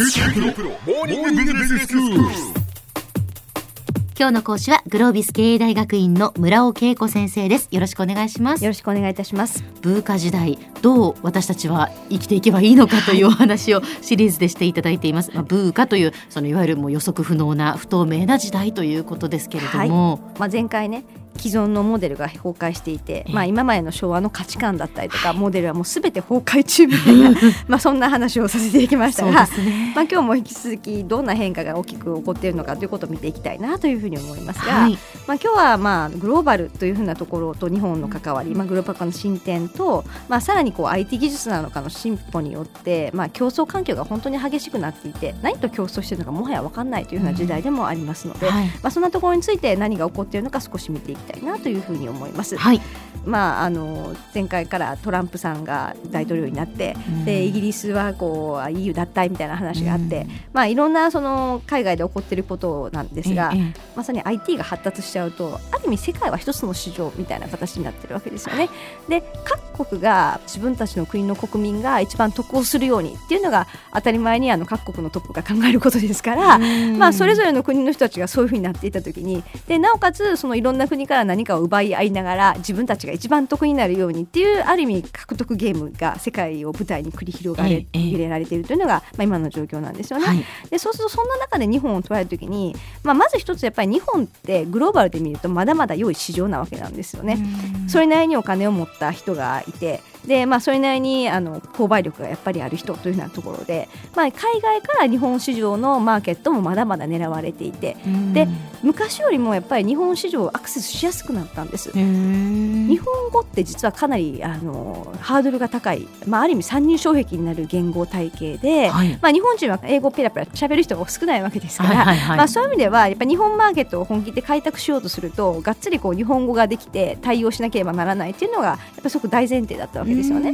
今日の講師はグロービス経営大学院の村尾恵子先生です。よろしくお願いします。よろしくお願いいたします。ブーカ時代どう私たちは生きていけばいいのかというお話をシリーズでしていただいています、まあ、ブーカというそのいわゆるもう予測不能な不透明な時代ということですけれども、まあ、前回ね既存のモデルが崩壊していて、まあ、今までの昭和の価値観だったりとかモデルはもうすべて崩壊中みたいな まあそんな話をさせていきましたが、ね。まあ、今日も引き続きどんな変化が大きく起こっているのかということを見ていきたいなというふうに思いますが、はい。まあ、今日はまあグローバルというふうなところと日本の関わり、まあ、グローバル化の進展と、まあ、さらにこう IT 技術なのかの進歩によって、まあ、競争環境が本当に激しくなっていて何と競争しているのかもはや分かんないというふうな時代でもありますので、はい。まあ、そんなところについて何が起こっているのか少し見ていきたいなというふうに思います。はい。まあ、あの前回からトランプさんが大統領になって、うん。でイギリスはこう EU 脱退みたいな話があって、まあ、いろんなその海外で起こっていることなんですが、ええまさに IT が発達しちゃうとある意味世界は一つの市場みたいな形になってるわけですよね。で各国が自分たちの国の国民が一番得をするようにっていうのが当たり前にあの各国のトップが考えることですから、まあ、それぞれの国の人たちがそういうふうになっていた時にでなおかつそのいろんな国から何かを奪い合いながら自分たちが一番得になるようにっていうある意味獲得ゲームが世界を舞台に繰り広がれええええ入れられているというのが、まあ、今の状況なんですよね。はいでそうするとそんな中で日本を捉えるときに、まあ、まず一つやっぱり日本ってグローバルで見るとまだまだ良い市場なわけなんですよね。それなりにお金を持った人がいてで、まあ、それなりにあの購買力がやっぱりある人というふうなところで、まあ、海外から日本市場のマーケットもまだまだ狙われていてで昔よりもやっぱり日本市場をアクセスしやすくなったんです。日日本語って実はかなりあのハードルが高い、まあ、ある意味参入障壁になる言語体系で、はい。まあ、日本人は英語ペラペラ喋る人が少ないわけですから、はいはいはい。まあ、そういう意味ではやっぱ日本マーケットを本気で開拓しようとするとがっつりこう日本語ができて対応しなければならないっていうのがやっぱすごく大前提だったわけですよね。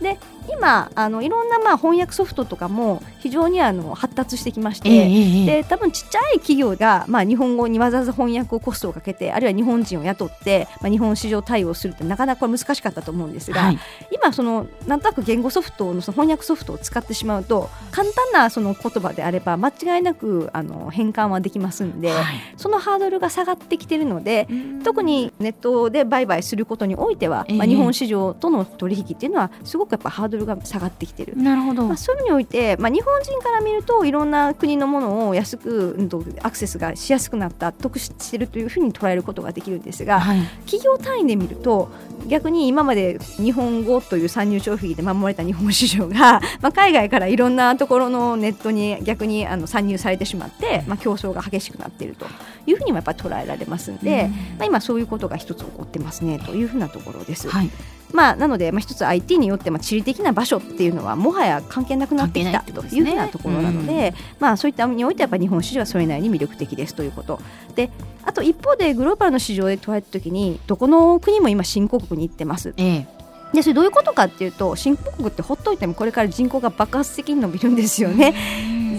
で今あのいろんなまあ翻訳ソフトとかも非常にあの発達してきまして、ええええで多分ちっちゃい企業が、まあ、日本語にわざわざ翻訳をコストをかけてあるいは日本人を雇って、まあ、日本市場対応するってなかなかこれ難しかったと思うんですが、はい。今そのなんとなく言語ソフトのその翻訳ソフトを使ってしまうと簡単なその言葉であれば間違いなくあの変換はできますんで、はい。そのハードルが下がってきているので特にネットで売買することにおいては、まあ、ええ日本市場との取引っていうのはすごくやっぱハードルが下がってきてる。なるほど。まあ、そういう意味において、まあ、日本人から見るといろんな国のものを安く、うんと、アクセスがしやすくなった得してるというふうに捉えることができるんですが、はい。企業単位で見ると逆に今まで日本語という参入障壁で守られた日本市場が、まあ、海外からいろんなところのネットに逆にあの参入されてしまって、まあ、競争が激しくなっているというふうにもやっぱり捉えられますので、まあ、今そういうことが一つ起こってますねというふうなところです。はいまあ、なので、まあ、一つ IT によって、まあ、地理的な場所っていうのはもはや関係なくなってきたというふうなところなので、まあ、そういった意味においてやっぱり日本市場はそれなりに魅力的ですということ。であと一方でグローバルの市場で捉えたときにどこの国も今新興国に行ってます。ええ。でそれどういうことかっていうと新興国ってほっといてもこれから人口が爆発的に伸びるんですよね。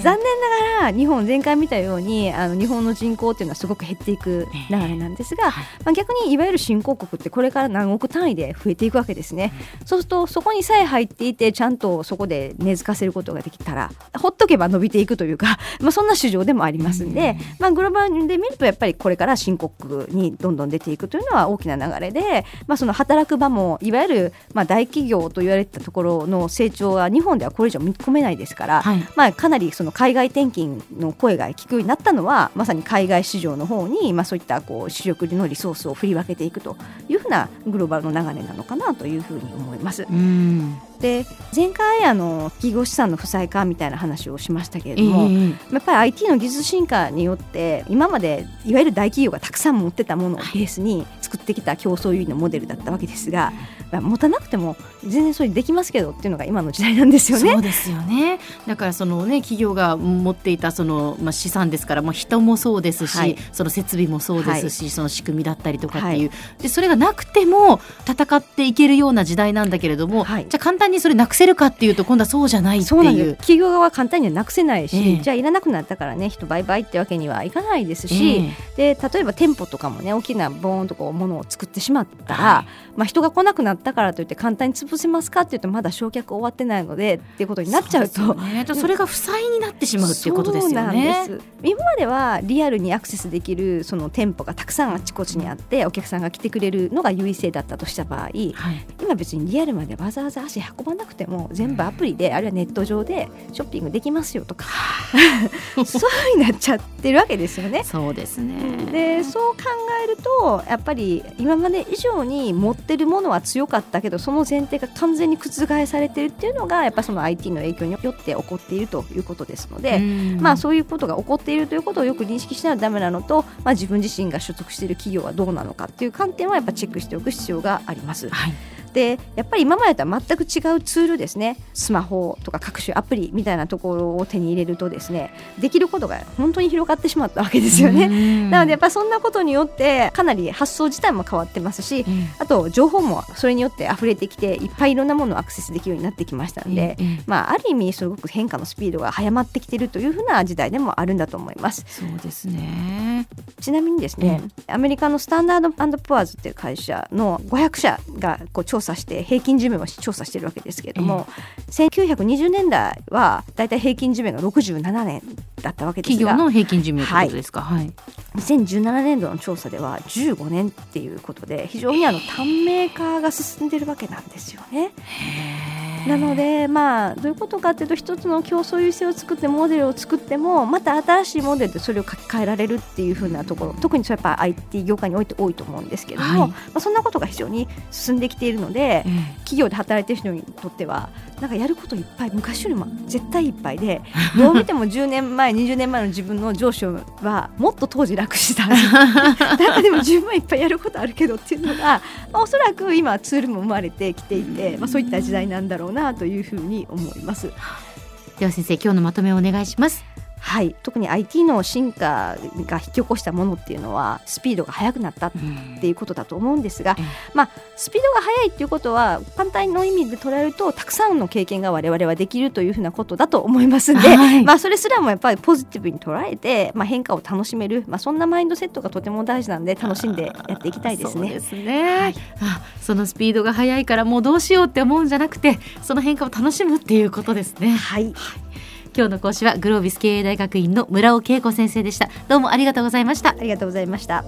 残念ながら日本前回見たようにあの日本の人口っていうのはすごく減っていく流れなんですが、はい。まあ、逆にいわゆる新興国ってこれから何億単位で増えていくわけですね。そうするとそこにさえ入っていてちゃんとそこで根付かせることができたらほっとけば伸びていくというか、まあ、そんな市場でもありますんで、まあ、グローバルで見るとやっぱりこれから新興国にどんどん出ていくというのは大きな流れで、まあ、その働く場もいわゆるまあ大企業と言われてたところの成長は日本ではこれ以上見込めないですから、はい。まあ、かなりその海外転勤の声が聞くようになったのはまさに海外市場の方に、まあ、そういったこう主力のリソースを振り分けていくというふうなグローバルの流れなのかなというふうに思います。うんで前回あの企業資産の負債化みたいな話をしましたけれえども、えやっぱり IT の技術進化によって今までいわゆる大企業がたくさん持ってたものをベースに作ってきた競争優位のモデルだったわけですが、まあ持たなくても全然それできますけどっていうのが今の時代なんですよね。そうですよね。だからそのね企業が持っていたそのまあ資産ですから、もう人もそうですし、はい。その設備もそうですし、その仕組みだったりとかっていう、でそれがなくても戦っていけるような時代なんだけれども、はい。じゃあ簡単にそれなくせるかっていうと今度はそうじゃないっていう。企業側は簡単にはなくせないし、ええ。じゃあいらなくなったからね人売買ってわけにはいかないですし、で例えば店舗とかもね大きなボーンとこうものを作ってしまったら、はまあ、人が来なくなっったからといって簡単に潰せますかっていうとまだ焼却終わってないのでっていうことになっちゃうと。ね、それが負債になってしまうっていうことですよね。今まではリアルにアクセスできるその店舗がたくさんあちこちにあってお客さんが来てくれるのが優位性だったとした場合、はい、今別にリアルまでわざわざ足運ばなくても全部アプリで、あるいはネット上でショッピングできますよとか そうになっちゃってるわけですよね。そうですね。でそう考えるとやっぱり今まで以上に持ってるものは強かったけどその前提が完全に覆されてるっていうのがやっぱその IT の影響によって起こっているということですので、まあ、そういうことが起こっているということをよく認識しないとだめなのと、まあ、自分自身が所属している企業はどうなのかっていう観点はやっぱチェックしておく必要があります。はいでやっぱり今までとは全く違うツールですね。スマホとか各種アプリみたいなところを手に入れるとですねできることが本当に広がってしまったわけですよね。なのでやっぱそんなことによってかなり発想自体も変わってますし、うん、あと情報もそれによって溢れてきていっぱいいろんなものをアクセスできるようになってきましたので、まあ、ある意味すごく変化のスピードが早まってきているというふうな時代でもあるんだと思います。そうですね。ちなみにですね、うん、アメリカのスタンダードプアーズっていう会社の500社がこう調査して平均寿命を調査してるわけですけれども、うん、1920年代はだいたい平均寿命が67年だったわけですが企業の平均寿命ということですか、はい、はい、2017年度の調査では15年っていうことで非常にあの短命化が進んでるわけなんですよね。なので、まあ、どういうことかというと一つの競争優勢を作ってモデルを作ってもまた新しいモデルでそれを書き換えられるっていうふうなところ特にそれやっぱ IT 業界において多いと思うんですけれども、はい、まあ、そんなことが非常に進んできているので、えー、企業で働いている人にとってはなんかやることいっぱい昔よりも絶対いっぱいで どう見ても10年前20年前の自分の上司はもっと当時楽した なんかでも十分いっぱいやることあるけどっていうのが、まあ、おそらく今ツールも生まれてきていて、まあ、そういった時代なんだろうなというふうに思います。では先生今日のまとめをお願いします。はい、特に IT の進化が引き起こしたものっていうのはスピードが速くなったっていうことだと思うんですが、うん、まあ、スピードが速いっていうことは簡単の意味で捉えるとたくさんの経験が我々はできるというふうなことだと思いますので、はい、まあ、それすらもやっぱりポジティブに捉えて、まあ、変化を楽しめる、まあ、そんなマインドセットがとても大事なんで楽しんでやっていきたいですね。ですね、はい、あそのスピードが速いからもうどうしようって思うんじゃなくてその変化を楽しむっていうことですね。はい、はい今日の講師はグロービス経営大学院の村尾佳子先生でした。どうもありがとうございました。ありがとうございました。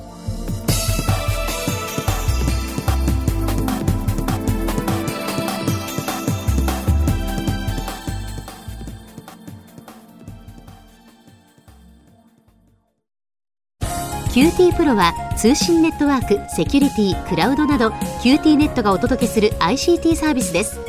QT PRO は通信ネットワーク、セキュリティ、クラウドなど QTnet がお届けする ICT サービスです